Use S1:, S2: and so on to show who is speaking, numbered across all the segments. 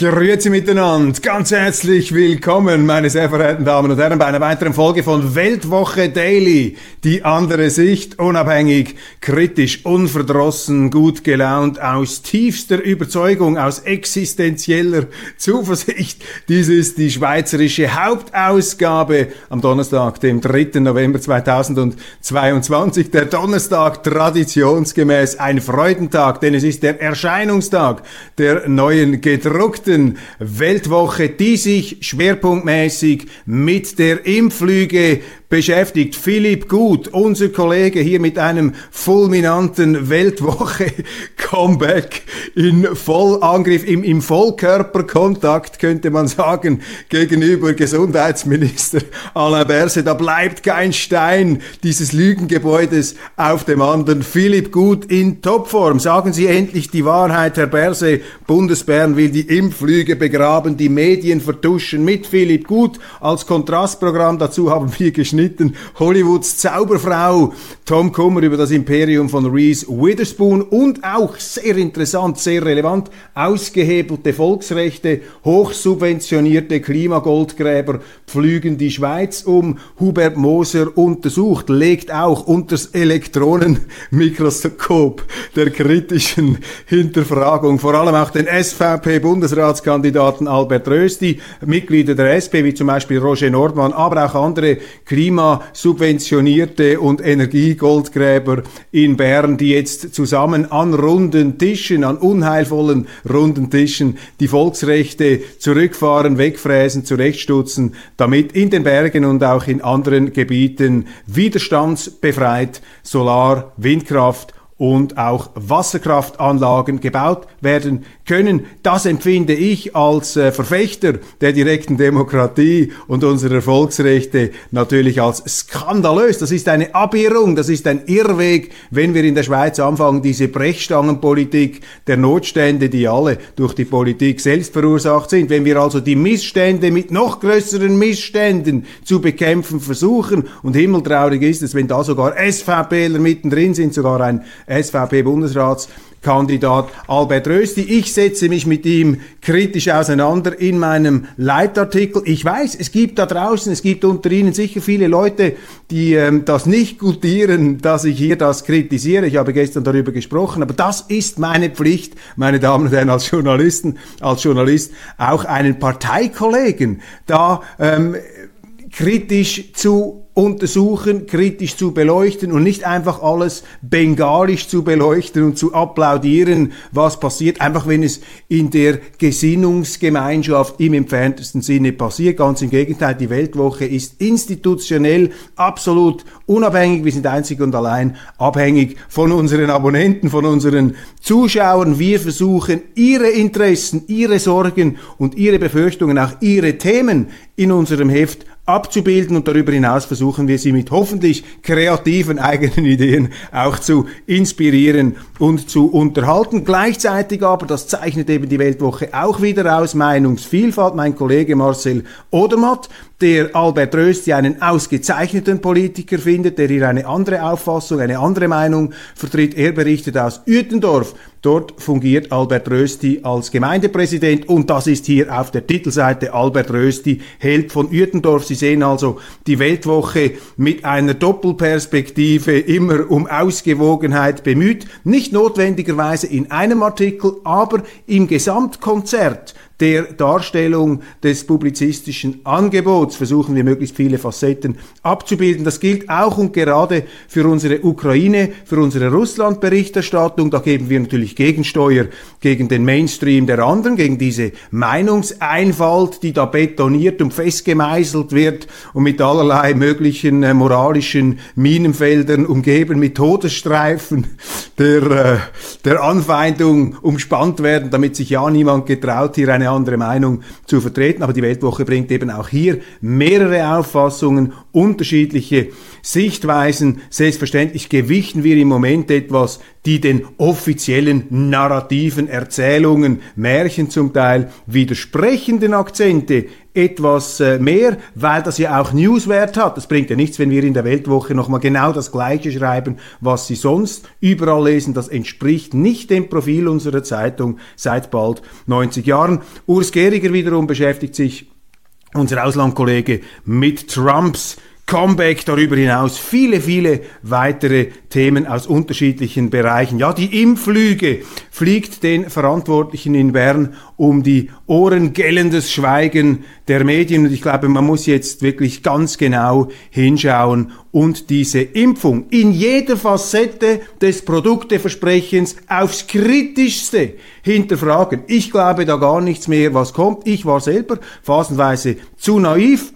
S1: Grüezi miteinander, ganz herzlich willkommen, meine sehr verehrten Damen und Herren, bei einer weiteren Folge von Weltwoche Daily. Die andere Sicht, unabhängig, kritisch, unverdrossen, gut gelaunt, aus tiefster Überzeugung, aus existenzieller Zuversicht. Dies ist die schweizerische Hauptausgabe am Donnerstag, dem 3. November 2022. Der Donnerstag traditionsgemäß ein Freudentag, denn es ist der Erscheinungstag der neuen gedruckten nächsten Weltwoche, die sich schwerpunktmäßig mit der Impflüge beschäftigt. Philipp Gut, unser Kollege hier mit einem fulminanten Weltwoche-Comeback in Vollangriff, im, im Vollkörperkontakt könnte man sagen, gegenüber Gesundheitsminister Alain Berset. Da bleibt kein Stein dieses Lügengebäudes auf dem anderen. Philipp Gut in Topform. Sagen Sie endlich die Wahrheit, Herr Berse. Bundesbern will die Impflüge begraben, die Medien vertuschen mit Philipp Gut als Kontrastprogramm. Dazu haben wir geschnitten geschnitten. Hollywoods Zauberfrau Tom Kummer über das Imperium von Reese Witherspoon und auch sehr interessant, sehr relevant, ausgehebelte Volksrechte, hochsubventionierte Klimagoldgräber pflügen die Schweiz um. Hubert Moser untersucht, legt auch unter das Elektronenmikroskop der kritischen Hinterfragung vor allem auch den SVP-Bundesratskandidaten Albert Rösti, Mitglieder der SP wie zum Beispiel Roger Nordmann, aber auch andere Klima klimasubventionierte und Energiegoldgräber in Bern, die jetzt zusammen an runden Tischen, an unheilvollen runden Tischen die Volksrechte zurückfahren, wegfräsen, zurechtstutzen, damit in den Bergen und auch in anderen Gebieten widerstandsbefreit Solar, Windkraft und auch Wasserkraftanlagen gebaut werden können. Das empfinde ich als äh, Verfechter der direkten Demokratie und unserer Volksrechte natürlich als skandalös. Das ist eine Abirrung, das ist ein Irrweg, wenn wir in der Schweiz anfangen, diese Brechstangenpolitik der Notstände, die alle durch die Politik selbst verursacht sind, wenn wir also die Missstände mit noch größeren Missständen zu bekämpfen versuchen und himmeltraurig ist es, wenn da sogar SVPler mittendrin sind, sogar ein SVP-Bundesratskandidat Albert Rösti. Ich setze mich mit ihm kritisch auseinander in meinem Leitartikel. Ich weiß, es gibt da draußen, es gibt unter Ihnen sicher viele Leute, die ähm, das nicht gutieren, dass ich hier das kritisiere. Ich habe gestern darüber gesprochen, aber das ist meine Pflicht, meine Damen und Herren, als Journalisten, als Journalist, auch einen Parteikollegen da ähm, kritisch zu untersuchen, kritisch zu beleuchten und nicht einfach alles bengalisch zu beleuchten und zu applaudieren, was passiert, einfach wenn es in der Gesinnungsgemeinschaft im entferntesten Sinne passiert. Ganz im Gegenteil, die Weltwoche ist institutionell absolut unabhängig. Wir sind einzig und allein abhängig von unseren Abonnenten, von unseren Zuschauern. Wir versuchen, ihre Interessen, ihre Sorgen und ihre Befürchtungen, auch ihre Themen in unserem Heft abzubilden und darüber hinaus versuchen wir sie mit hoffentlich kreativen eigenen Ideen auch zu inspirieren und zu unterhalten. Gleichzeitig aber, das zeichnet eben die Weltwoche auch wieder aus, Meinungsvielfalt. Mein Kollege Marcel Odermatt, der Albert Rösti einen ausgezeichneten Politiker findet, der hier eine andere Auffassung, eine andere Meinung vertritt. Er berichtet aus Uetendorf. Dort fungiert Albert Rösti als Gemeindepräsident und das ist hier auf der Titelseite Albert Rösti, Held von Uetendorf. Sie sehen also die Weltwoche mit einer Doppelperspektive immer um Ausgewogenheit bemüht. Nicht notwendigerweise in einem Artikel, aber im Gesamtkonzert der Darstellung des publizistischen Angebots versuchen wir möglichst viele Facetten abzubilden. Das gilt auch und gerade für unsere Ukraine, für unsere Russland-Berichterstattung. Da geben wir natürlich Gegensteuer gegen den Mainstream der anderen, gegen diese Meinungseinfalt, die da betoniert und festgemeißelt wird und mit allerlei möglichen äh, moralischen Minenfeldern umgeben, mit Todesstreifen der, äh, der Anfeindung umspannt werden, damit sich ja niemand getraut, hier eine andere Meinung zu vertreten. Aber die Weltwoche bringt eben auch hier mehrere Auffassungen, unterschiedliche Sichtweisen. Selbstverständlich gewichten wir im Moment etwas, die den offiziellen narrativen Erzählungen, Märchen zum Teil, widersprechenden Akzente etwas äh, mehr, weil das ja auch Newswert hat. Das bringt ja nichts, wenn wir in der Weltwoche nochmal genau das Gleiche schreiben, was Sie sonst überall lesen. Das entspricht nicht dem Profil unserer Zeitung seit bald 90 Jahren. Urs Gehriger wiederum beschäftigt sich unser Auslandkollege mit Trumps Comeback darüber hinaus, viele, viele weitere Themen aus unterschiedlichen Bereichen. Ja, die Impflüge fliegt den Verantwortlichen in Bern um die Ohren, gellendes Schweigen der Medien. Und ich glaube, man muss jetzt wirklich ganz genau hinschauen und diese Impfung in jeder Facette des Produkteversprechens aufs kritischste hinterfragen. Ich glaube da gar nichts mehr, was kommt. Ich war selber phasenweise zu naiv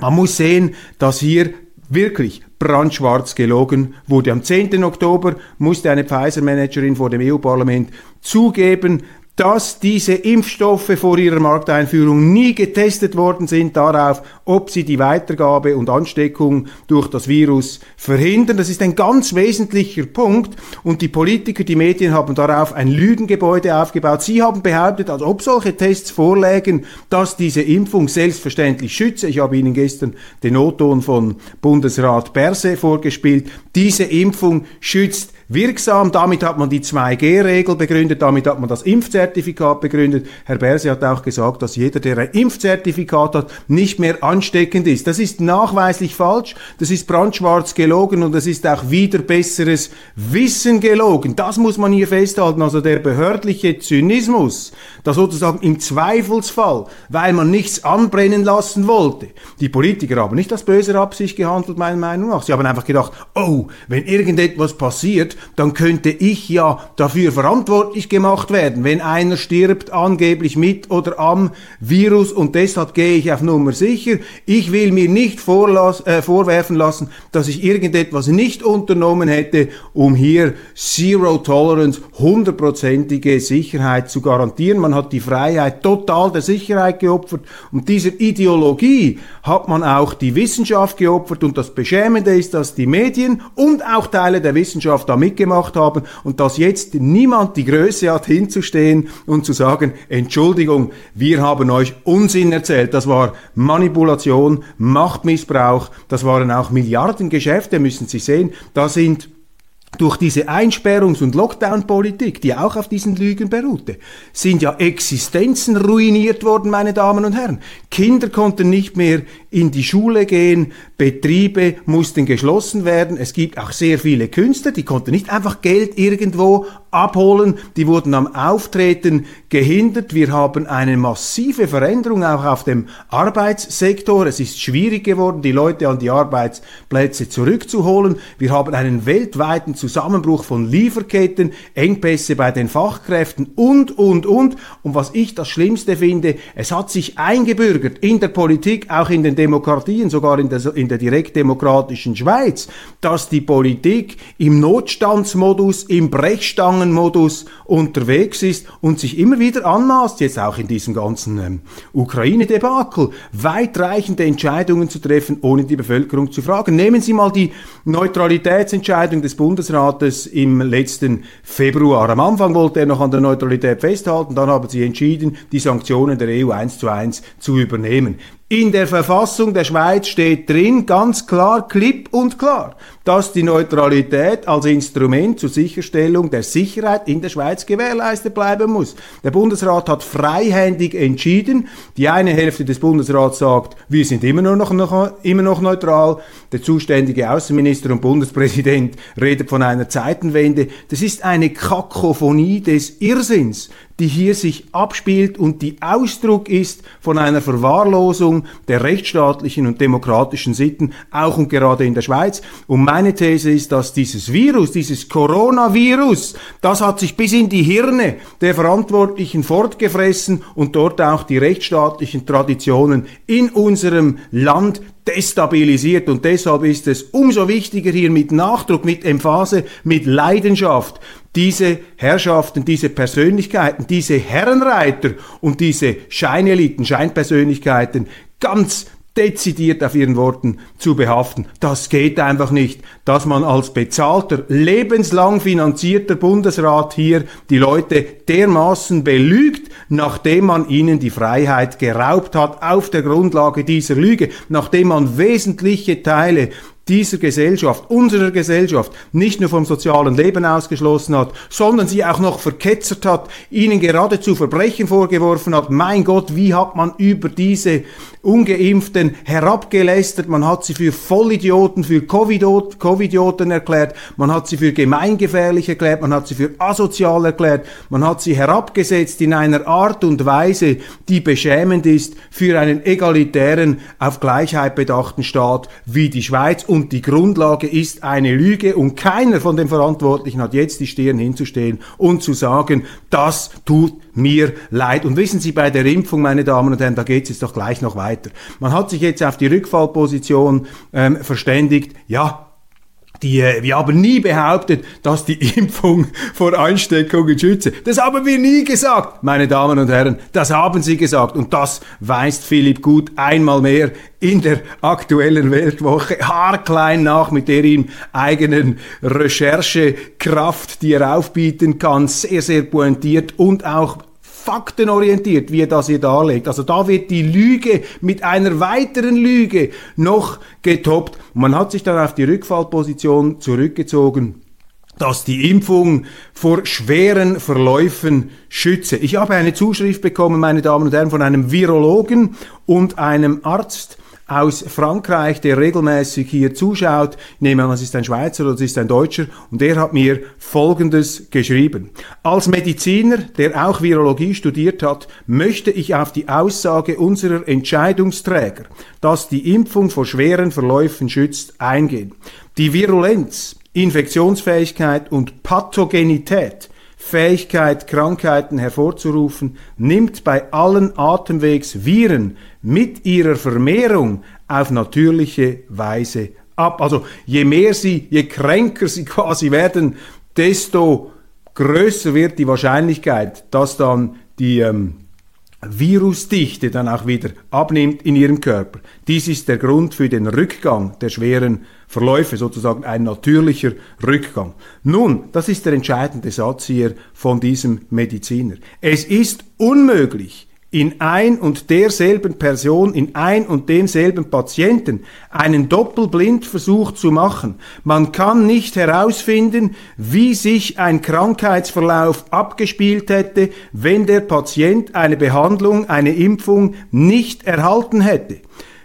S1: man muss sehen, dass hier wirklich brandschwarz gelogen wurde. Am 10. Oktober musste eine Pfizer-Managerin vor dem EU-Parlament zugeben, dass diese Impfstoffe vor ihrer Markteinführung nie getestet worden sind darauf, ob sie die Weitergabe und Ansteckung durch das Virus verhindern. Das ist ein ganz wesentlicher Punkt und die Politiker, die Medien haben darauf ein Lügengebäude aufgebaut. Sie haben behauptet, als ob solche Tests vorlägen, dass diese Impfung selbstverständlich schütze. Ich habe Ihnen gestern den O-Ton von Bundesrat Berse vorgespielt. Diese Impfung schützt wirksam. Damit hat man die 2G-Regel begründet, damit hat man das Impfzertifikat begründet. Herr Berse hat auch gesagt, dass jeder, der ein Impfzertifikat hat, nicht mehr ansteckend ist. Das ist nachweislich falsch, das ist brandschwarz gelogen und das ist auch wieder besseres Wissen gelogen. Das muss man hier festhalten. Also der behördliche Zynismus, da sozusagen im Zweifelsfall, weil man nichts anbrennen lassen wollte. Die Politiker haben nicht aus böser Absicht gehandelt, meiner Meinung nach. Sie haben einfach gedacht, oh, wenn irgendetwas passiert, dann könnte ich ja dafür verantwortlich gemacht werden, wenn einer stirbt, angeblich mit oder am Virus und deshalb gehe ich auf Nummer sicher. Ich will mir nicht äh, vorwerfen lassen, dass ich irgendetwas nicht unternommen hätte, um hier Zero Tolerance, hundertprozentige Sicherheit zu garantieren. Man hat die Freiheit total der Sicherheit geopfert und dieser Ideologie hat man auch die Wissenschaft geopfert und das Beschämende ist, dass die Medien und auch Teile der Wissenschaft damit mitgemacht haben und dass jetzt niemand die Größe hat, hinzustehen und zu sagen, Entschuldigung, wir haben euch Unsinn erzählt. Das war Manipulation, Machtmissbrauch, das waren auch Milliardengeschäfte, müssen Sie sehen. Da sind durch diese Einsperrungs- und Lockdown-Politik, die auch auf diesen Lügen beruhte, sind ja Existenzen ruiniert worden, meine Damen und Herren. Kinder konnten nicht mehr in die Schule gehen, Betriebe mussten geschlossen werden. Es gibt auch sehr viele Künstler, die konnten nicht einfach Geld irgendwo abholen, die wurden am Auftreten gehindert. Wir haben eine massive Veränderung auch auf dem Arbeitssektor. Es ist schwierig geworden, die Leute an die Arbeitsplätze zurückzuholen. Wir haben einen weltweiten Zusammenbruch von Lieferketten, Engpässe bei den Fachkräften und, und, und. Und was ich das Schlimmste finde, es hat sich eingebürgert in der Politik, auch in den Demokratien, sogar in der, in der direktdemokratischen Schweiz, dass die Politik im Notstandsmodus, im Brechstangenmodus unterwegs ist und sich immer wieder anmaßt, jetzt auch in diesem ganzen ähm, Ukraine-Debakel, weitreichende Entscheidungen zu treffen, ohne die Bevölkerung zu fragen. Nehmen Sie mal die Neutralitätsentscheidung des Bundesrates im letzten Februar. Am Anfang wollte er noch an der Neutralität festhalten, dann haben sie entschieden, die Sanktionen der EU eins zu eins zu übernehmen. In der Verfassung der Schweiz steht drin, ganz klar, klipp und klar, dass die Neutralität als Instrument zur Sicherstellung der Sicherheit in der Schweiz gewährleistet bleiben muss. Der Bundesrat hat freihändig entschieden. Die eine Hälfte des Bundesrats sagt, wir sind immer noch, noch, immer noch neutral. Der zuständige Außenminister und Bundespräsident redet von einer Zeitenwende. Das ist eine Kakophonie des Irrsinns die hier sich abspielt und die Ausdruck ist von einer Verwahrlosung der rechtsstaatlichen und demokratischen Sitten, auch und gerade in der Schweiz. Und meine These ist, dass dieses Virus, dieses Coronavirus, das hat sich bis in die Hirne der Verantwortlichen fortgefressen und dort auch die rechtsstaatlichen Traditionen in unserem Land destabilisiert und deshalb ist es umso wichtiger hier mit Nachdruck, mit Emphase, mit Leidenschaft diese Herrschaften, diese Persönlichkeiten, diese Herrenreiter und diese Scheineliten, Scheinpersönlichkeiten ganz dezidiert auf ihren Worten zu behaften. Das geht einfach nicht, dass man als bezahlter, lebenslang finanzierter Bundesrat hier die Leute dermaßen belügt, nachdem man ihnen die Freiheit geraubt hat auf der Grundlage dieser Lüge, nachdem man wesentliche Teile dieser Gesellschaft, unserer Gesellschaft, nicht nur vom sozialen Leben ausgeschlossen hat, sondern sie auch noch verketzert hat, ihnen geradezu Verbrechen vorgeworfen hat. Mein Gott, wie hat man über diese Ungeimpften herabgelästert, man hat sie für Vollidioten, für Covidioten erklärt, man hat sie für gemeingefährlich erklärt, man hat sie für asozial erklärt, man hat sie herabgesetzt in einer Art und Weise, die beschämend ist für einen egalitären, auf Gleichheit bedachten Staat wie die Schweiz. Und die Grundlage ist eine Lüge. Und keiner von den Verantwortlichen hat jetzt die Stirn hinzustehen und zu sagen, das tut mir leid. Und wissen Sie, bei der Impfung, meine Damen und Herren, da geht es jetzt doch gleich noch weiter. Man hat sich jetzt auf die Rückfallposition ähm, verständigt. Ja, die, äh, wir haben nie behauptet, dass die Impfung vor Ansteckungen schütze. Das haben wir nie gesagt, meine Damen und Herren. Das haben Sie gesagt. Und das weist Philipp Gut einmal mehr in der aktuellen Weltwoche haarklein nach mit der ihm eigenen Recherchekraft, die er aufbieten kann. Sehr, sehr pointiert und auch faktenorientiert, wie er das hier darlegt. Also da wird die Lüge mit einer weiteren Lüge noch getoppt. Man hat sich dann auf die Rückfallposition zurückgezogen dass die Impfung vor schweren Verläufen schütze. Ich habe eine Zuschrift bekommen, meine Damen und Herren, von einem Virologen und einem Arzt, aus Frankreich, der regelmäßig hier zuschaut. Ich nehme an, es ist ein Schweizer oder es ist ein Deutscher und der hat mir Folgendes geschrieben. Als Mediziner, der auch Virologie studiert hat, möchte ich auf die Aussage unserer Entscheidungsträger, dass die Impfung vor schweren Verläufen schützt, eingehen. Die Virulenz, Infektionsfähigkeit und Pathogenität Fähigkeit, Krankheiten hervorzurufen, nimmt bei allen Atemwegsviren mit ihrer Vermehrung auf natürliche Weise ab. Also je mehr sie, je kränker sie quasi werden, desto größer wird die Wahrscheinlichkeit, dass dann die ähm, Virusdichte dann auch wieder abnimmt in ihrem Körper. Dies ist der Grund für den Rückgang der schweren Verläufe, sozusagen ein natürlicher Rückgang. Nun, das ist der entscheidende Satz hier von diesem Mediziner. Es ist unmöglich, in ein und derselben Person, in ein und demselben Patienten einen Doppelblindversuch zu machen. Man kann nicht herausfinden, wie sich ein Krankheitsverlauf abgespielt hätte, wenn der Patient eine Behandlung, eine Impfung nicht erhalten hätte.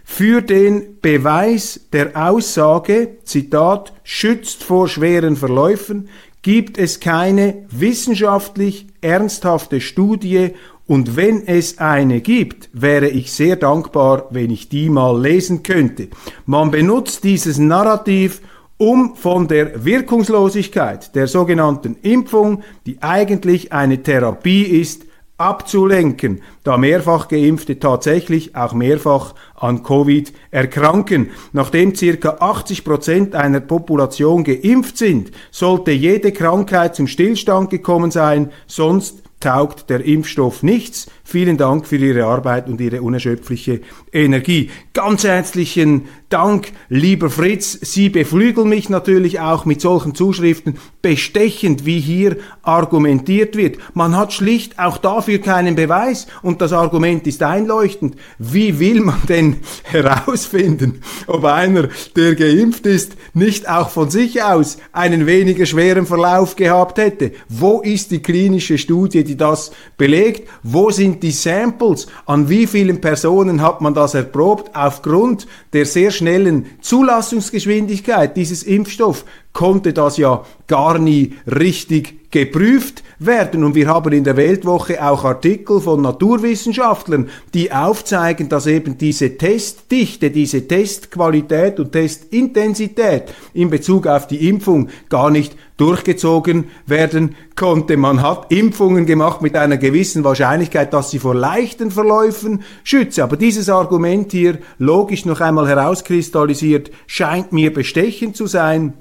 S1: Für den Beweis der Aussage, Zitat, schützt vor schweren Verläufen, gibt es keine wissenschaftlich ernsthafte Studie und wenn es eine gibt, wäre ich sehr dankbar, wenn ich die mal lesen könnte. Man benutzt dieses Narrativ, um von der Wirkungslosigkeit der sogenannten Impfung, die eigentlich eine Therapie ist, abzulenken, da mehrfach geimpfte tatsächlich auch mehrfach an Covid erkranken. Nachdem circa 80 Prozent einer Population geimpft sind, sollte jede Krankheit zum Stillstand gekommen sein, sonst taugt der Impfstoff nichts. Vielen Dank für Ihre Arbeit und Ihre unerschöpfliche Energie. Ganz herzlichen Dank, lieber Fritz. Sie beflügeln mich natürlich auch mit solchen Zuschriften, bestechend, wie hier argumentiert wird. Man hat schlicht auch dafür keinen Beweis und das Argument ist einleuchtend. Wie will man denn herausfinden, ob einer, der geimpft ist, nicht auch von sich aus einen weniger schweren Verlauf gehabt hätte? Wo ist die klinische Studie, die das belegt? Wo sind die Samples? An wie vielen Personen hat man das erprobt? Aufgrund der sehr schnellen Zulassungsgeschwindigkeit dieses Impfstoffs konnte das ja gar nie richtig geprüft werden. Und wir haben in der Weltwoche auch Artikel von Naturwissenschaftlern, die aufzeigen, dass eben diese Testdichte, diese Testqualität und Testintensität in Bezug auf die Impfung gar nicht durchgezogen werden konnte. Man hat Impfungen gemacht mit einer gewissen Wahrscheinlichkeit, dass sie vor leichten Verläufen schütze. Aber dieses Argument hier logisch noch einmal herauskristallisiert, scheint mir bestechend zu sein.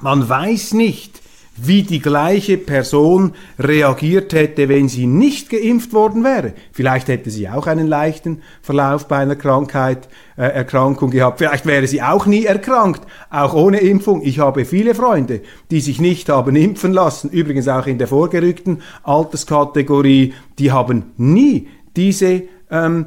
S1: Man weiß nicht, wie die gleiche Person reagiert hätte, wenn sie nicht geimpft worden wäre. Vielleicht hätte sie auch einen leichten Verlauf bei einer Krankheit, äh, Erkrankung gehabt. Vielleicht wäre sie auch nie erkrankt, auch ohne Impfung. Ich habe viele Freunde, die sich nicht haben impfen lassen, übrigens auch in der vorgerückten Alterskategorie, die haben nie diese ähm,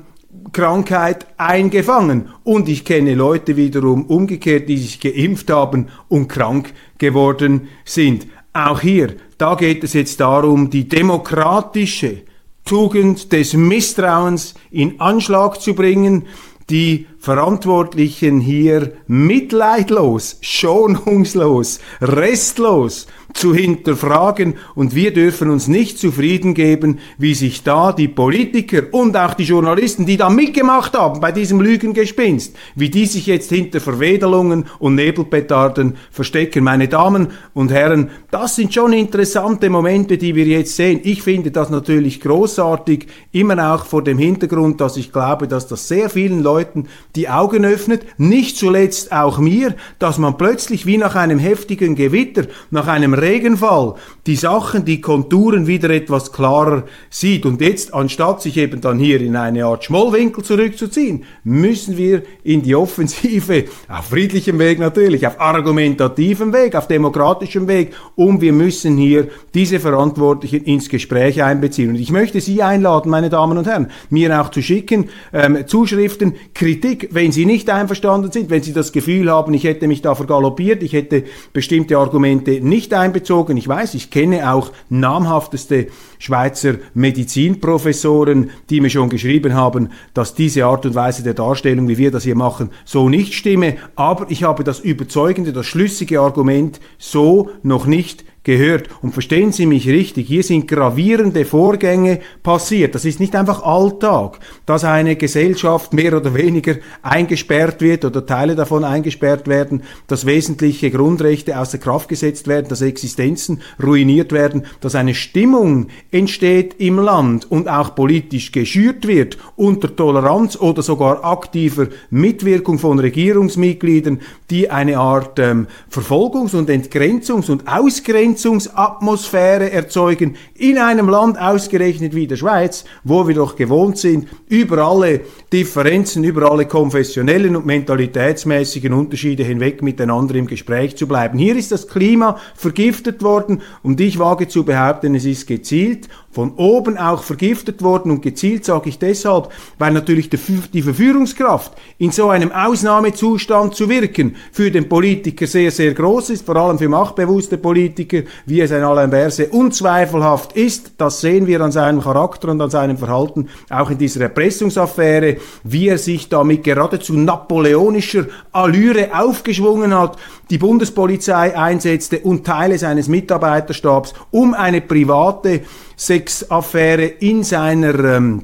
S1: Krankheit eingefangen. Und ich kenne Leute wiederum umgekehrt, die sich geimpft haben und krank geworden sind. Auch hier, da geht es jetzt darum, die demokratische Tugend des Misstrauens in Anschlag zu bringen, die Verantwortlichen hier mitleidlos, schonungslos, restlos zu hinterfragen und wir dürfen uns nicht zufrieden geben, wie sich da die Politiker und auch die Journalisten, die da mitgemacht haben bei diesem Lügengespinst, wie die sich jetzt hinter Verwedelungen und Nebelpetarden verstecken. Meine Damen und Herren, das sind schon interessante Momente, die wir jetzt sehen. Ich finde das natürlich großartig, immer auch vor dem Hintergrund, dass ich glaube, dass das sehr vielen Leuten die Augen öffnet, nicht zuletzt auch mir, dass man plötzlich wie nach einem heftigen Gewitter, nach einem Regenfall die Sachen, die Konturen wieder etwas klarer sieht. Und jetzt, anstatt sich eben dann hier in eine Art Schmollwinkel zurückzuziehen, müssen wir in die Offensive, auf friedlichem Weg natürlich, auf argumentativem Weg, auf demokratischem Weg, und wir müssen hier diese Verantwortlichen ins Gespräch einbeziehen. Und ich möchte Sie einladen, meine Damen und Herren, mir auch zu schicken, ähm, Zuschriften, Kritik, wenn Sie nicht einverstanden sind, wenn Sie das Gefühl haben, ich hätte mich da vergaloppiert, ich hätte bestimmte Argumente nicht einbezogen, einbezogen. Ich weiß, ich kenne auch namhafteste Schweizer Medizinprofessoren, die mir schon geschrieben haben, dass diese Art und Weise der Darstellung, wie wir das hier machen, so nicht stimme. Aber ich habe das überzeugende, das schlüssige Argument so noch nicht gehört. Und verstehen Sie mich richtig, hier sind gravierende Vorgänge passiert. Das ist nicht einfach Alltag, dass eine Gesellschaft mehr oder weniger eingesperrt wird oder Teile davon eingesperrt werden, dass wesentliche Grundrechte außer Kraft gesetzt werden, dass Existenzen ruiniert werden, dass eine Stimmung entsteht im Land und auch politisch geschürt wird unter Toleranz oder sogar aktiver Mitwirkung von Regierungsmitgliedern, die eine Art ähm, Verfolgungs- und Entgrenzungs- und Ausgrenzungsatmosphäre erzeugen in einem Land ausgerechnet wie der Schweiz, wo wir doch gewohnt sind, über alle Differenzen, über alle konfessionellen und mentalitätsmäßigen Unterschiede hinweg miteinander im Gespräch zu bleiben. Hier ist das Klima vergiftet worden und ich wage zu behaupten, es ist gezielt von oben auch vergiftet worden und gezielt sage ich deshalb, weil natürlich die Verführungskraft in so einem Ausnahmezustand zu wirken für den Politiker sehr, sehr groß ist, vor allem für machtbewusste Politiker, wie es ein Alain Berset unzweifelhaft ist. Das sehen wir an seinem Charakter und an seinem Verhalten, auch in dieser Erpressungsaffäre, wie er sich damit geradezu napoleonischer Allüre aufgeschwungen hat, die Bundespolizei einsetzte und Teile seines Mitarbeiterstabs, um eine private Sexaffäre in seiner ähm,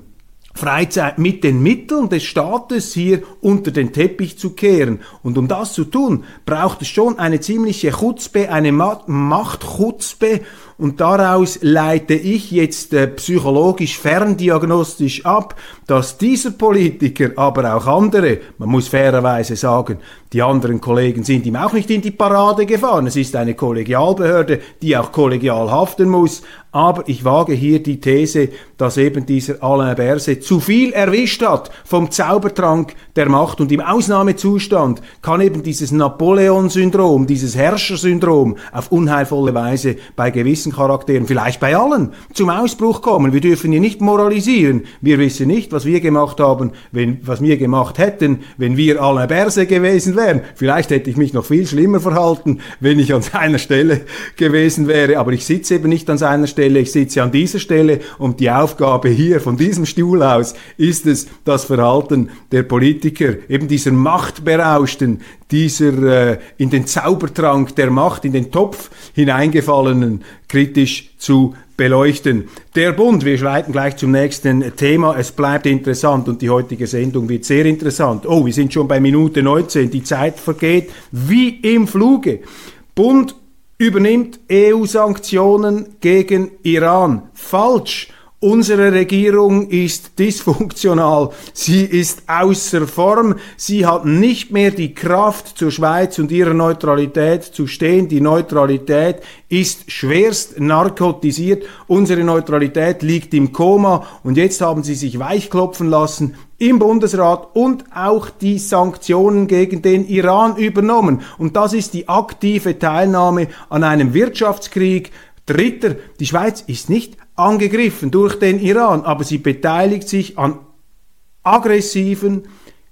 S1: Freizeit mit den Mitteln des Staates hier unter den Teppich zu kehren. Und um das zu tun, braucht es schon eine ziemliche Chutzpe, eine Machtchutzpe und daraus leite ich jetzt äh, psychologisch ferndiagnostisch ab, dass dieser Politiker, aber auch andere, man muss fairerweise sagen, die anderen Kollegen sind ihm auch nicht in die Parade gefahren. Es ist eine Kollegialbehörde, die auch kollegial haften muss. Aber ich wage hier die These, dass eben dieser Alain Berset zu viel erwischt hat vom Zaubertrank der Macht und im Ausnahmezustand kann eben dieses Napoleon-Syndrom, dieses Herrschersyndrom auf unheilvolle Weise bei gewissen Charakteren, vielleicht bei allen, zum Ausbruch kommen. Wir dürfen hier nicht moralisieren. Wir wissen nicht, was wir gemacht haben, wenn, was wir gemacht hätten, wenn wir Alain Berset gewesen wären. Vielleicht hätte ich mich noch viel schlimmer verhalten, wenn ich an seiner Stelle gewesen wäre. Aber ich sitze eben nicht an seiner Stelle, ich sitze an dieser Stelle und die Aufgabe hier von diesem Stuhl aus ist es, das Verhalten der Politiker, eben dieser Machtberauschten, dieser äh, in den Zaubertrank der Macht, in den Topf hineingefallenen kritisch zu beleuchten. Der Bund, wir schreiten gleich zum nächsten Thema. Es bleibt interessant und die heutige Sendung wird sehr interessant. Oh, wir sind schon bei Minute 19. Die Zeit vergeht wie im Fluge. Bund übernimmt EU-Sanktionen gegen Iran. Falsch. Unsere Regierung ist dysfunktional, sie ist außer Form, sie hat nicht mehr die Kraft, zur Schweiz und ihrer Neutralität zu stehen. Die Neutralität ist schwerst narkotisiert, unsere Neutralität liegt im Koma und jetzt haben sie sich weichklopfen lassen im Bundesrat und auch die Sanktionen gegen den Iran übernommen. Und das ist die aktive Teilnahme an einem Wirtschaftskrieg. Dritter, die Schweiz ist nicht angegriffen durch den Iran, aber sie beteiligt sich an aggressiven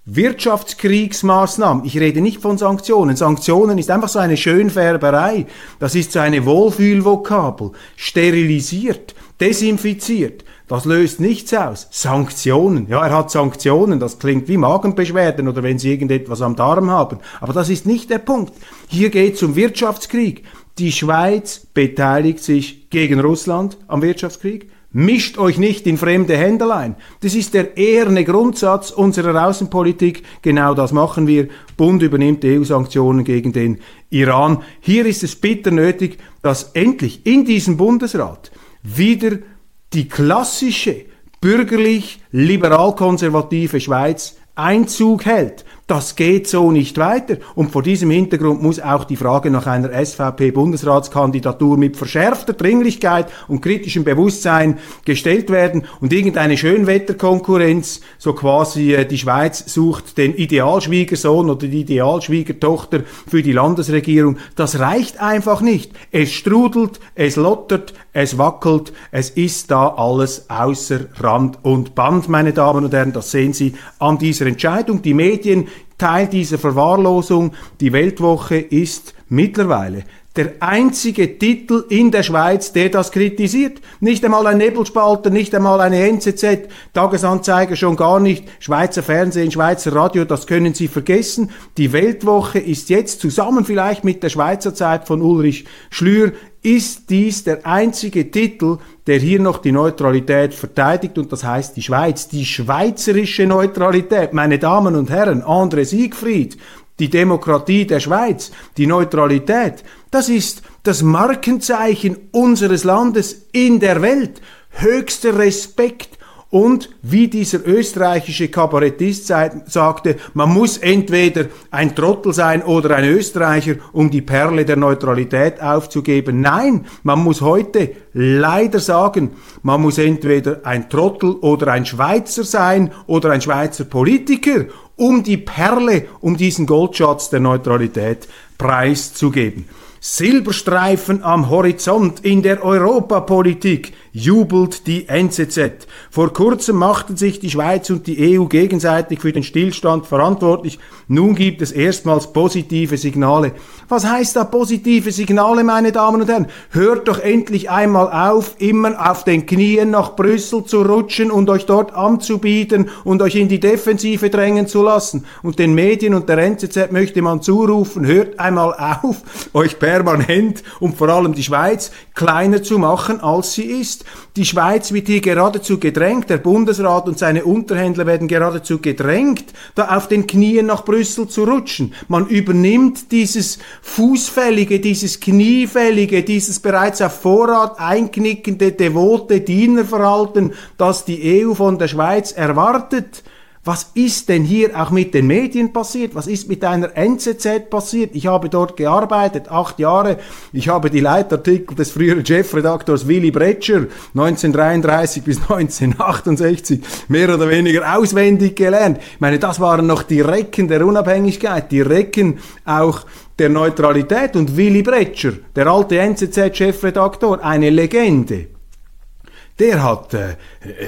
S1: Wirtschaftskriegsmaßnahmen. Ich rede nicht von Sanktionen. Sanktionen ist einfach so eine Schönfärberei. Das ist so eine Wohlfühlvokabel. Sterilisiert, desinfiziert. Das löst nichts aus. Sanktionen. Ja, er hat Sanktionen. Das klingt wie Magenbeschwerden oder wenn Sie irgendetwas am Darm haben. Aber das ist nicht der Punkt. Hier geht es um Wirtschaftskrieg. Die Schweiz beteiligt sich gegen Russland am Wirtschaftskrieg. Mischt euch nicht in fremde Händelein. Das ist der eherne Grundsatz unserer Außenpolitik. Genau das machen wir. Bund übernimmt EU-Sanktionen gegen den Iran. Hier ist es bitter nötig, dass endlich in diesem Bundesrat wieder die klassische bürgerlich-liberal-konservative Schweiz Einzug hält. Das geht so nicht weiter. Und vor diesem Hintergrund muss auch die Frage nach einer SVP-Bundesratskandidatur mit verschärfter Dringlichkeit und kritischem Bewusstsein gestellt werden. Und irgendeine Schönwetterkonkurrenz, so quasi äh, die Schweiz sucht den Idealschwiegersohn oder die Idealschwiegertochter für die Landesregierung, das reicht einfach nicht. Es strudelt, es lottert, es wackelt, es ist da alles außer Rand und Band, meine Damen und Herren. Das sehen Sie an dieser Entscheidung. Die Medien Teil dieser Verwahrlosung. Die Weltwoche ist mittlerweile der einzige Titel in der Schweiz, der das kritisiert. Nicht einmal ein Nebelspalter, nicht einmal eine NZZ, Tagesanzeiger schon gar nicht, Schweizer Fernsehen, Schweizer Radio, das können Sie vergessen. Die Weltwoche ist jetzt zusammen vielleicht mit der Schweizer Zeit von Ulrich Schlür ist dies der einzige Titel, der hier noch die Neutralität verteidigt und das heißt die Schweiz, die schweizerische Neutralität. Meine Damen und Herren, André Siegfried, die Demokratie der Schweiz, die Neutralität, das ist das Markenzeichen unseres Landes in der Welt. Höchster Respekt und wie dieser österreichische Kabarettist sagte, man muss entweder ein Trottel sein oder ein Österreicher, um die Perle der Neutralität aufzugeben. Nein, man muss heute leider sagen, man muss entweder ein Trottel oder ein Schweizer sein oder ein Schweizer Politiker, um die Perle, um diesen Goldschatz der Neutralität preiszugeben. Silberstreifen am Horizont in der Europapolitik jubelt die NZZ. Vor kurzem machten sich die Schweiz und die EU gegenseitig für den Stillstand verantwortlich. Nun gibt es erstmals positive Signale. Was heißt da positive Signale, meine Damen und Herren? Hört doch endlich einmal auf, immer auf den Knien nach Brüssel zu rutschen und euch dort anzubieten und euch in die Defensive drängen zu lassen. Und den Medien und der NZZ möchte man zurufen, hört einmal auf, euch permanent und vor allem die Schweiz kleiner zu machen, als sie ist. Die Schweiz wird hier geradezu gedrängt, der Bundesrat und seine Unterhändler werden geradezu gedrängt, da auf den Knien nach Brüssel zu rutschen. Man übernimmt dieses Fußfällige, dieses Kniefällige, dieses bereits auf Vorrat einknickende, devote Dienerverhalten, das die EU von der Schweiz erwartet. Was ist denn hier auch mit den Medien passiert? Was ist mit einer NZZ passiert? Ich habe dort gearbeitet, acht Jahre. Ich habe die Leitartikel des früheren Chefredaktors Willy Bretscher 1933 bis 1968 mehr oder weniger auswendig gelernt. Ich meine, das waren noch die Recken der Unabhängigkeit, die Recken auch der Neutralität. Und Willy Bretscher, der alte NZZ-Chefredaktor, eine Legende der hat äh,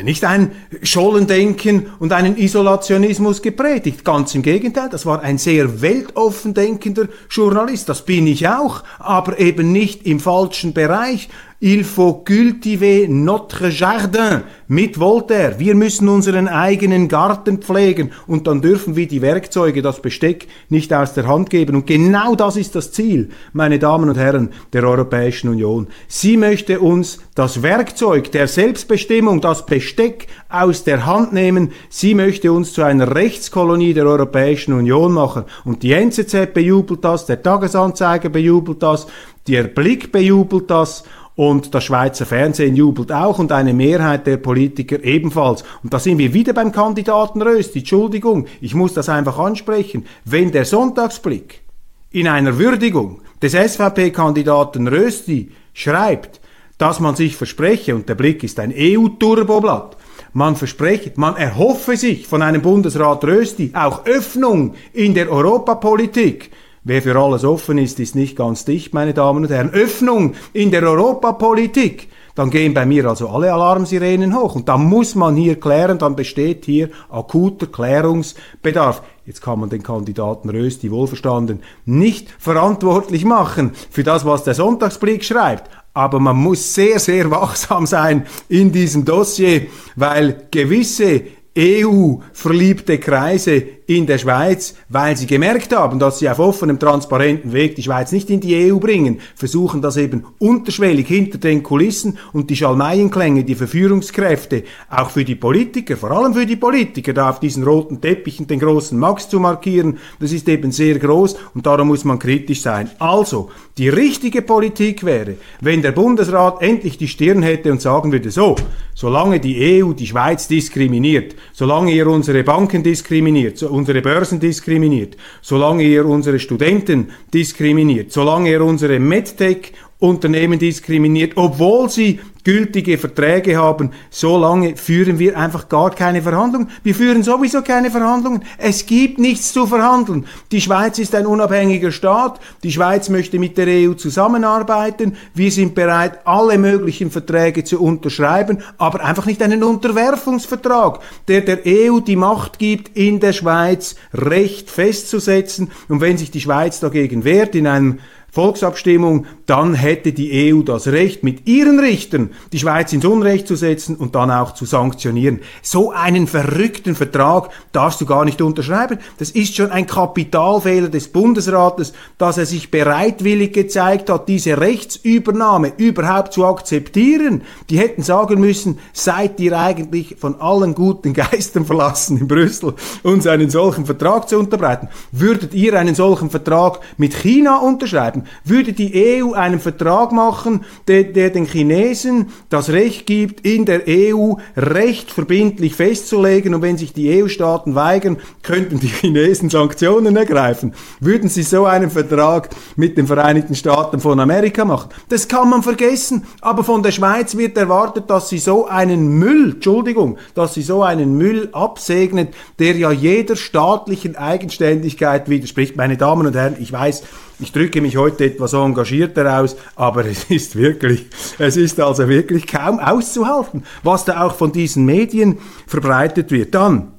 S1: nicht ein Schollendenken und einen Isolationismus gepredigt. Ganz im Gegenteil, das war ein sehr weltoffen denkender Journalist. Das bin ich auch, aber eben nicht im falschen Bereich. Il faut cultiver notre jardin mit Voltaire. Wir müssen unseren eigenen Garten pflegen und dann dürfen wir die Werkzeuge, das Besteck nicht aus der Hand geben. Und genau das ist das Ziel, meine Damen und Herren der Europäischen Union. Sie möchte uns das Werkzeug der Selbstbestimmung, das Besteck aus der Hand nehmen. Sie möchte uns zu einer Rechtskolonie der Europäischen Union machen. Und die NZZ bejubelt das, der Tagesanzeiger bejubelt das, der Blick bejubelt das und das Schweizer Fernsehen jubelt auch und eine Mehrheit der Politiker ebenfalls. Und da sind wir wieder beim Kandidaten Rösti. Entschuldigung, ich muss das einfach ansprechen. Wenn der Sonntagsblick in einer Würdigung des SVP-Kandidaten Rösti schreibt, dass man sich verspreche, und der Blick ist ein EU-Turboblatt, man verspreche, man erhoffe sich von einem Bundesrat Rösti auch Öffnung in der Europapolitik, Wer für alles offen ist, ist nicht ganz dicht, meine Damen und Herren. Öffnung in der Europapolitik. Dann gehen bei mir also alle Alarmsirenen hoch. Und da muss man hier klären, dann besteht hier akuter Klärungsbedarf. Jetzt kann man den Kandidaten Rösti wohlverstanden nicht verantwortlich machen für das, was der Sonntagsblick schreibt. Aber man muss sehr, sehr wachsam sein in diesem Dossier, weil gewisse EU-verliebte Kreise in der Schweiz, weil sie gemerkt haben, dass sie auf offenem, transparenten Weg die Schweiz nicht in die EU bringen, versuchen das eben unterschwellig hinter den Kulissen und die Schalmeienklänge, die Verführungskräfte, auch für die Politiker, vor allem für die Politiker, da auf diesen roten Teppichen den großen Max zu markieren, das ist eben sehr groß und darum muss man kritisch sein. Also, die richtige Politik wäre, wenn der Bundesrat endlich die Stirn hätte und sagen würde, so, solange die EU die Schweiz diskriminiert, solange ihr unsere Banken diskriminiert, so unsere Börsen diskriminiert, solange ihr unsere Studenten diskriminiert, solange ihr unsere MedTech Unternehmen diskriminiert, obwohl sie gültige Verträge haben, solange führen wir einfach gar keine Verhandlungen. Wir führen sowieso keine Verhandlungen. Es gibt nichts zu verhandeln. Die Schweiz ist ein unabhängiger Staat. Die Schweiz möchte mit der EU zusammenarbeiten. Wir sind bereit, alle möglichen Verträge zu unterschreiben, aber einfach nicht einen Unterwerfungsvertrag, der der EU die Macht gibt, in der Schweiz Recht festzusetzen. Und wenn sich die Schweiz dagegen wehrt, in einem Volksabstimmung, dann hätte die EU das Recht, mit ihren Richtern die Schweiz ins Unrecht zu setzen und dann auch zu sanktionieren. So einen verrückten Vertrag darfst du gar nicht unterschreiben. Das ist schon ein Kapitalfehler des Bundesrates, dass er sich bereitwillig gezeigt hat, diese Rechtsübernahme überhaupt zu akzeptieren. Die hätten sagen müssen, seid ihr eigentlich von allen guten Geistern verlassen in Brüssel, uns einen solchen Vertrag zu unterbreiten. Würdet ihr einen solchen Vertrag mit China unterschreiben? Würde die EU einen Vertrag machen, der, der den Chinesen das Recht gibt, in der EU recht verbindlich festzulegen und wenn sich die EU-Staaten weigern, könnten die Chinesen Sanktionen ergreifen. Würden sie so einen Vertrag mit den Vereinigten Staaten von Amerika machen? Das kann man vergessen, aber von der Schweiz wird erwartet, dass sie so einen Müll, Entschuldigung, dass sie so einen Müll absegnet, der ja jeder staatlichen Eigenständigkeit widerspricht. Meine Damen und Herren, ich weiß, ich drücke mich heute etwas engagierter aus, aber es ist wirklich, es ist also wirklich kaum auszuhalten, was da auch von diesen Medien verbreitet wird. Dann,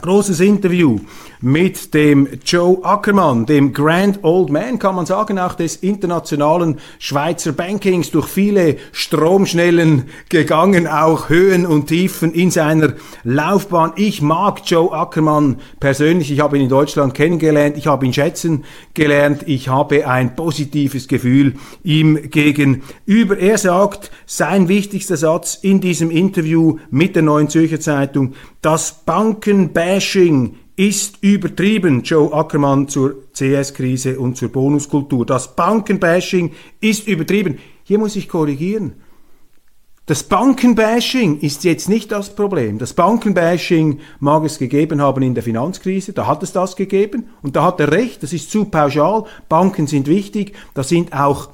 S1: großes Interview mit dem Joe Ackermann, dem Grand Old Man, kann man sagen, auch des internationalen Schweizer Bankings, durch viele Stromschnellen gegangen, auch Höhen und Tiefen in seiner Laufbahn. Ich mag Joe Ackermann persönlich, ich habe ihn in Deutschland kennengelernt, ich habe ihn schätzen gelernt, ich habe ein positives Gefühl ihm gegenüber. Er sagt, sein wichtigster Satz in diesem Interview mit der Neuen Zürcher Zeitung, das Bankenbashing ist übertrieben, Joe Ackermann zur CS-Krise und zur Bonuskultur. Das Bankenbashing ist übertrieben. Hier muss ich korrigieren. Das Bankenbashing ist jetzt nicht das Problem. Das Bankenbashing mag es gegeben haben in der Finanzkrise, da hat es das gegeben und da hat er recht, das ist zu pauschal. Banken sind wichtig, da sind auch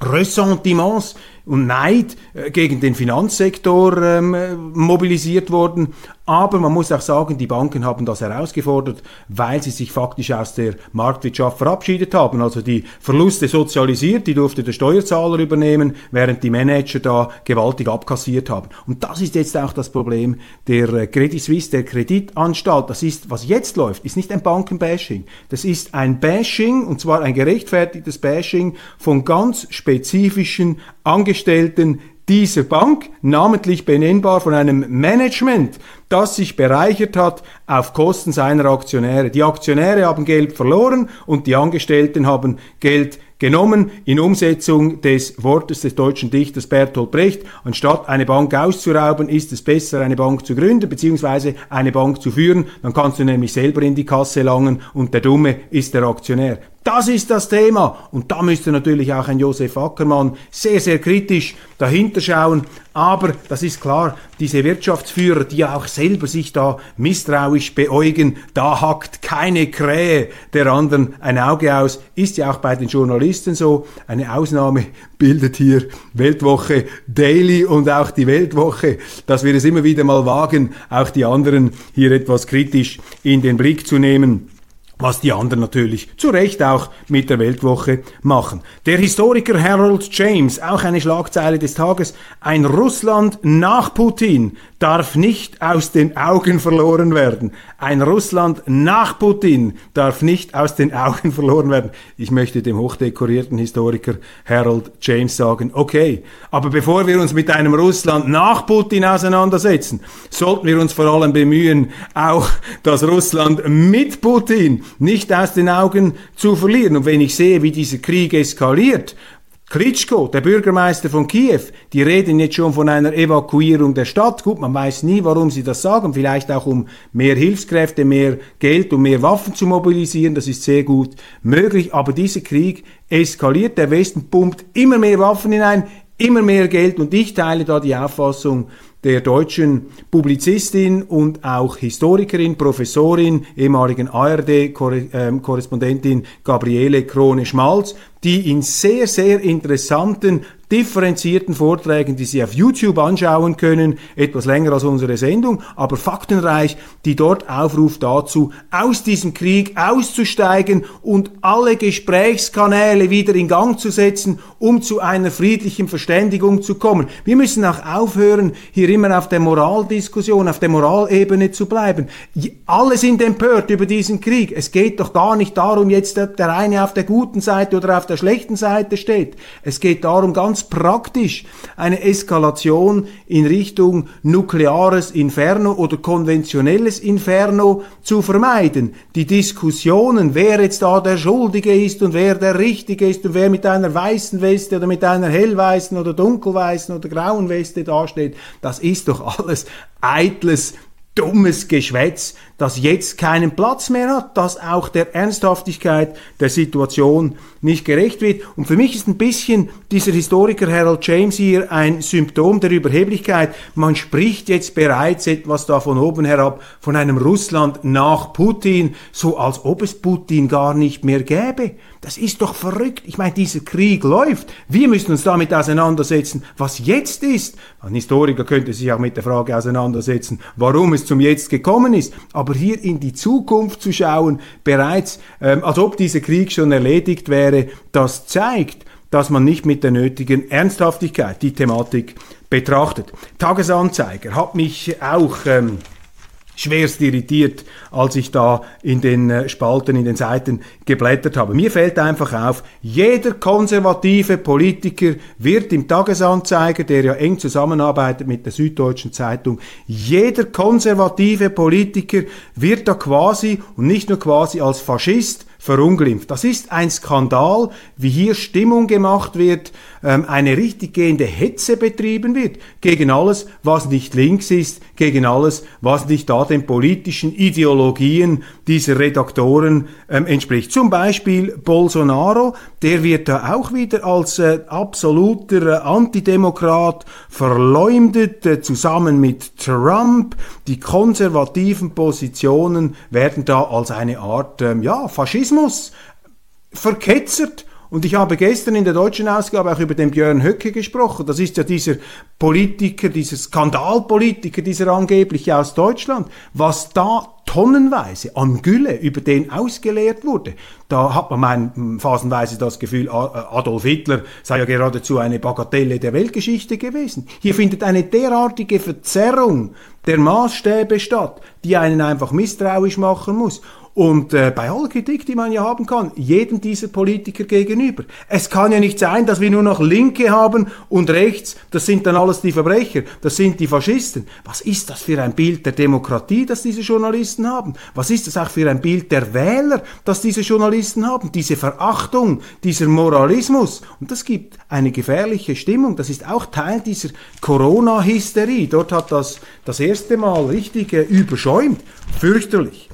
S1: Ressentiments und Neid äh, gegen den Finanzsektor ähm, mobilisiert worden. Aber man muss auch sagen, die Banken haben das herausgefordert, weil sie sich faktisch aus der Marktwirtschaft verabschiedet haben. Also die Verluste sozialisiert, die durfte der Steuerzahler übernehmen, während die Manager da gewaltig abkassiert haben. Und das ist jetzt auch das Problem der äh, Credit Suisse, der Kreditanstalt. Das ist, was jetzt läuft, ist nicht ein Bankenbashing. Das ist ein Bashing, und zwar ein gerechtfertigtes Bashing von ganz spezifischen Angestellten dieser Bank, namentlich benennbar von einem Management, das sich bereichert hat auf Kosten seiner Aktionäre. Die Aktionäre haben Geld verloren und die Angestellten haben Geld genommen in Umsetzung des Wortes des deutschen Dichters Bertolt Brecht. Anstatt eine Bank auszurauben, ist es besser, eine Bank zu gründen bzw. eine Bank zu führen. Dann kannst du nämlich selber in die Kasse langen und der Dumme ist der Aktionär. Das ist das Thema. Und da müsste natürlich auch ein Josef Ackermann sehr, sehr kritisch dahinter schauen. Aber das ist klar, diese Wirtschaftsführer, die auch selber sich da misstrauisch beäugen, da hackt keine Krähe der anderen ein Auge aus, ist ja auch bei den Journalisten so. Eine Ausnahme bildet hier Weltwoche Daily und auch die Weltwoche, dass wir es immer wieder mal wagen, auch die anderen hier etwas kritisch in den Blick zu nehmen was die anderen natürlich zu Recht auch mit der Weltwoche machen. Der Historiker Harold James, auch eine Schlagzeile des Tages, ein Russland nach Putin darf nicht aus den Augen verloren werden. Ein Russland nach Putin darf nicht aus den Augen verloren werden. Ich möchte dem hochdekorierten Historiker Harold James sagen, okay, aber bevor wir uns mit einem Russland nach Putin auseinandersetzen, sollten wir uns vor allem bemühen, auch das Russland mit Putin nicht aus den Augen zu verlieren. Und wenn ich sehe, wie dieser Krieg eskaliert, Klitschko, der Bürgermeister von Kiew, die reden jetzt schon von einer Evakuierung der Stadt. Gut, man weiß nie, warum sie das sagen. Vielleicht auch um mehr Hilfskräfte, mehr Geld und mehr Waffen zu mobilisieren. Das ist sehr gut möglich. Aber dieser Krieg eskaliert. Der Westen pumpt immer mehr Waffen hinein, immer mehr Geld. Und ich teile da die Auffassung, der deutschen Publizistin und auch Historikerin, Professorin, ehemaligen ARD-Korrespondentin ähm, Gabriele Krone-Schmalz, die in sehr, sehr interessanten differenzierten Vorträgen, die Sie auf YouTube anschauen können, etwas länger als unsere Sendung, aber faktenreich, die dort aufruft dazu, aus diesem Krieg auszusteigen und alle Gesprächskanäle wieder in Gang zu setzen, um zu einer friedlichen Verständigung zu kommen. Wir müssen auch aufhören, hier immer auf der Moraldiskussion, auf der Moralebene zu bleiben. Alle sind empört über diesen Krieg. Es geht doch gar nicht darum, jetzt der eine auf der guten Seite oder auf der schlechten Seite steht. Es geht darum, ganz praktisch eine Eskalation in Richtung nukleares Inferno oder konventionelles Inferno zu vermeiden. Die Diskussionen, wer jetzt da der Schuldige ist und wer der Richtige ist und wer mit einer weißen Weste oder mit einer hellweißen oder dunkelweißen oder grauen Weste dasteht, das ist doch alles eitles dummes Geschwätz, das jetzt keinen Platz mehr hat, das auch der Ernsthaftigkeit der Situation nicht gerecht wird. Und für mich ist ein bisschen dieser Historiker Harold James hier ein Symptom der Überheblichkeit. Man spricht jetzt bereits etwas da von oben herab von einem Russland nach Putin, so als ob es Putin gar nicht mehr gäbe. Das ist doch verrückt. Ich meine, dieser Krieg läuft. Wir müssen uns damit auseinandersetzen, was jetzt ist. Ein Historiker könnte sich auch mit der Frage auseinandersetzen, warum es zum Jetzt gekommen ist. Aber hier in die Zukunft zu schauen, bereits, ähm, als ob dieser Krieg schon erledigt wäre, das zeigt, dass man nicht mit der nötigen Ernsthaftigkeit die Thematik betrachtet. Tagesanzeiger hat mich auch ähm, schwerst irritiert, als ich da in den äh, Spalten, in den Seiten geblättert habe. Mir fällt einfach auf, jeder konservative Politiker wird im Tagesanzeiger, der ja eng zusammenarbeitet mit der Süddeutschen Zeitung, jeder konservative Politiker wird da quasi und nicht nur quasi als Faschist verunglimpft. Das ist ein Skandal, wie hier Stimmung gemacht wird, eine richtig gehende Hetze betrieben wird gegen alles, was nicht links ist, gegen alles, was nicht da den politischen Ideologien dieser Redaktoren ähm, entspricht. Zum Beispiel Bolsonaro, der wird da auch wieder als äh, absoluter äh, Antidemokrat verleumdet, äh, zusammen mit Trump. Die konservativen Positionen werden da als eine Art ähm, ja, Faschismus verketzert. Und ich habe gestern in der deutschen Ausgabe auch über den Björn Höcke gesprochen. Das ist ja dieser Politiker, dieser Skandalpolitiker, dieser angebliche aus Deutschland. Was da tonnenweise an Gülle über den ausgeleert wurde. Da hat man mein, phasenweise das Gefühl, Adolf Hitler sei ja geradezu eine Bagatelle der Weltgeschichte gewesen. Hier findet eine derartige Verzerrung der Maßstäbe statt, die einen einfach misstrauisch machen muss. Und äh, bei aller Kritik, die man ja haben kann, jedem dieser Politiker gegenüber. Es kann ja nicht sein, dass wir nur noch Linke haben und rechts, das sind dann alles die Verbrecher, das sind die Faschisten. Was ist das für ein Bild der Demokratie, das diese Journalisten haben? Was ist das auch für ein Bild der Wähler, das diese Journalisten haben? Diese Verachtung, dieser Moralismus. Und das gibt eine gefährliche Stimmung. Das ist auch Teil dieser Corona-Hysterie. Dort hat das das erste Mal richtig äh, überschäumt. Fürchterlich.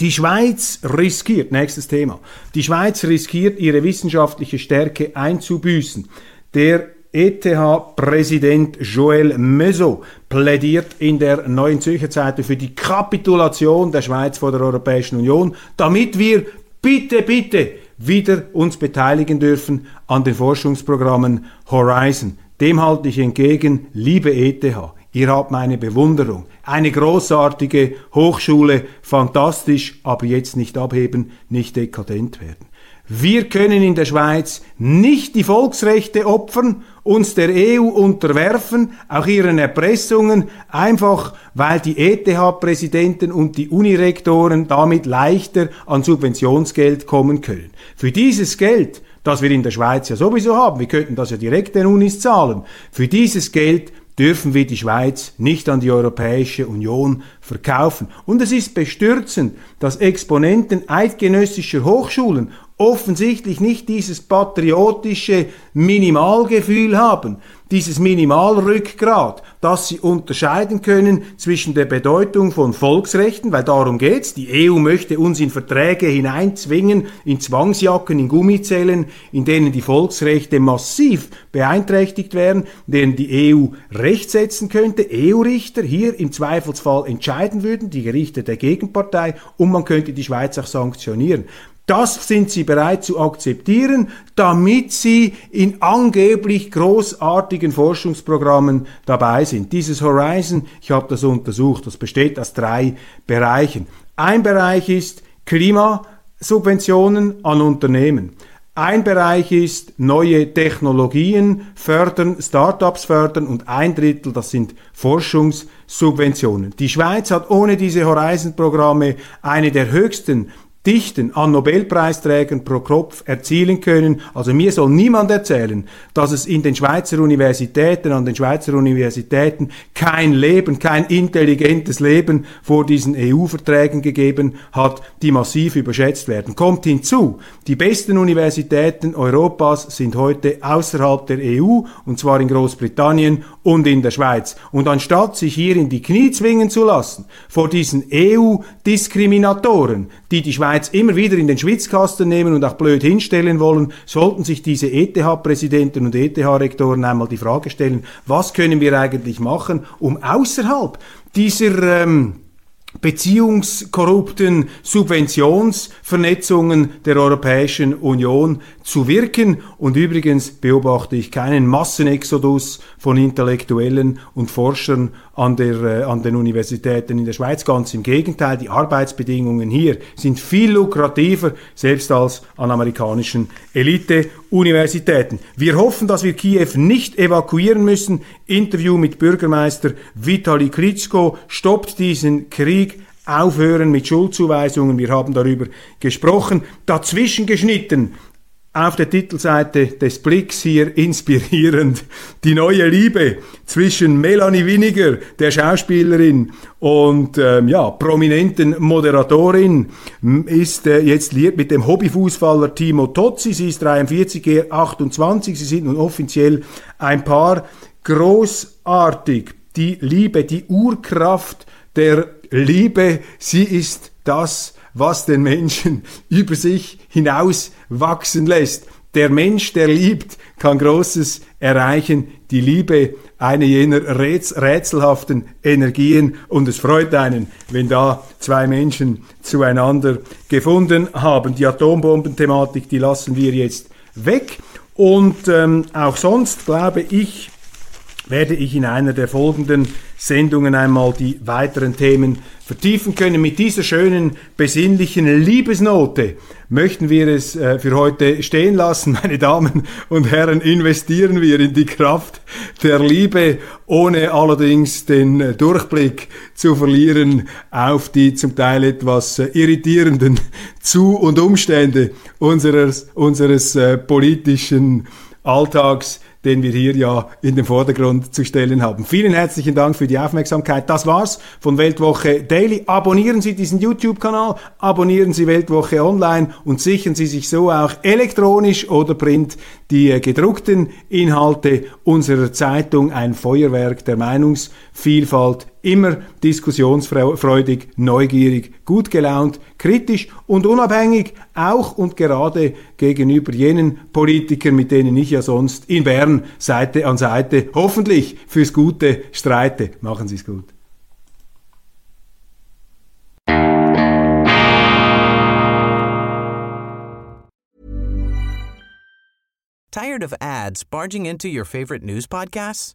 S1: Die Schweiz riskiert, nächstes Thema, die Schweiz riskiert ihre wissenschaftliche Stärke einzubüßen. Der ETH-Präsident Joël Meso plädiert in der Neuen Zürcher Zeitung für die Kapitulation der Schweiz vor der Europäischen Union, damit wir bitte, bitte wieder uns beteiligen dürfen an den Forschungsprogrammen Horizon. Dem halte ich entgegen, liebe ETH, ihr habt meine Bewunderung. Eine großartige Hochschule, fantastisch, aber jetzt nicht abheben, nicht dekadent werden. Wir können in der Schweiz nicht die Volksrechte opfern, uns der EU unterwerfen, auch ihren Erpressungen, einfach weil die ETH-Präsidenten und die Unirektoren damit leichter an Subventionsgeld kommen können. Für dieses Geld, das wir in der Schweiz ja sowieso haben, wir könnten das ja direkt den Unis zahlen, für dieses Geld dürfen wir die Schweiz nicht an die Europäische Union verkaufen. Und es ist bestürzend, dass Exponenten eidgenössischer Hochschulen offensichtlich nicht dieses patriotische Minimalgefühl haben, dieses Minimalrückgrat, dass sie unterscheiden können zwischen der Bedeutung von Volksrechten, weil darum geht's. Die EU möchte uns in Verträge hineinzwingen, in Zwangsjacken, in Gummizellen, in denen die Volksrechte massiv beeinträchtigt werden, in denen die EU Recht setzen könnte, EU-Richter hier im Zweifelsfall entscheiden würden, die Gerichte der Gegenpartei, und man könnte die Schweiz auch sanktionieren. Das sind sie bereit zu akzeptieren, damit sie in angeblich großartigen Forschungsprogrammen dabei sind. Dieses Horizon, ich habe das untersucht, das besteht aus drei Bereichen. Ein Bereich ist Klimasubventionen an Unternehmen. Ein Bereich ist neue Technologien fördern, Startups fördern und ein Drittel, das sind Forschungssubventionen. Die Schweiz hat ohne diese Horizon-Programme eine der höchsten Dichten an Nobelpreisträgern pro Kopf erzielen können. Also mir soll niemand erzählen, dass es in den Schweizer Universitäten, an den Schweizer Universitäten kein Leben, kein intelligentes Leben vor diesen EU-Verträgen gegeben hat, die massiv überschätzt werden. Kommt hinzu, die besten Universitäten Europas sind heute außerhalb der EU, und zwar in Großbritannien und in der Schweiz. Und anstatt sich hier in die Knie zwingen zu lassen vor diesen EU-Diskriminatoren, die die Schweiz immer wieder in den Schwitzkasten nehmen und auch blöd hinstellen wollen, sollten sich diese ETH-Präsidenten und ETH-Rektoren einmal die Frage stellen, was können wir eigentlich machen, um außerhalb dieser ähm, beziehungskorrupten Subventionsvernetzungen der Europäischen Union zu wirken. Und übrigens beobachte ich keinen Massenexodus von Intellektuellen und Forschern an, der, äh, an den Universitäten in der Schweiz. Ganz im Gegenteil, die Arbeitsbedingungen hier sind viel lukrativer, selbst als an amerikanischen Elite-Universitäten. Wir hoffen, dass wir Kiew nicht evakuieren müssen. Interview mit Bürgermeister Vitali Klitschko stoppt diesen Krieg aufhören mit Schuldzuweisungen. Wir haben darüber gesprochen. Dazwischen geschnitten auf der Titelseite des Blicks hier inspirierend die neue Liebe zwischen Melanie Winiger, der Schauspielerin, und ähm, ja, prominenten Moderatorin, ist äh, jetzt liiert mit dem Hobbyfußballer Timo Tozzi. Sie ist 43, er 28. Sie sind nun offiziell ein Paar. Großartig. Die Liebe, die Urkraft der Liebe, sie ist das, was den Menschen über sich hinaus wachsen lässt. Der Mensch, der liebt, kann Großes erreichen. Die Liebe, eine jener rätselhaften Energien. Und es freut einen, wenn da zwei Menschen zueinander gefunden haben. Die Atombombenthematik, die lassen wir jetzt weg. Und ähm, auch sonst glaube ich, werde ich in einer der folgenden Sendungen einmal die weiteren Themen vertiefen können. Mit dieser schönen, besinnlichen Liebesnote möchten wir es äh, für heute stehen lassen. Meine Damen und Herren, investieren wir in die Kraft der Liebe, ohne allerdings den äh, Durchblick zu verlieren auf die zum Teil etwas äh, irritierenden Zu- und Umstände unseres, unseres politischen Alltags den wir hier ja in den Vordergrund zu stellen haben. Vielen herzlichen Dank für die Aufmerksamkeit. Das war's von Weltwoche Daily. Abonnieren Sie diesen YouTube-Kanal, abonnieren Sie Weltwoche Online und sichern Sie sich so auch elektronisch oder print die äh, gedruckten Inhalte unserer Zeitung Ein Feuerwerk der Meinungsvielfalt immer diskussionsfreudig, neugierig, gut gelaunt, kritisch und unabhängig, auch und gerade gegenüber jenen Politikern, mit denen ich ja sonst in Bern Seite an Seite hoffentlich fürs Gute streite. Machen Sie es gut.
S2: Tired of ads barging into your favorite news podcasts?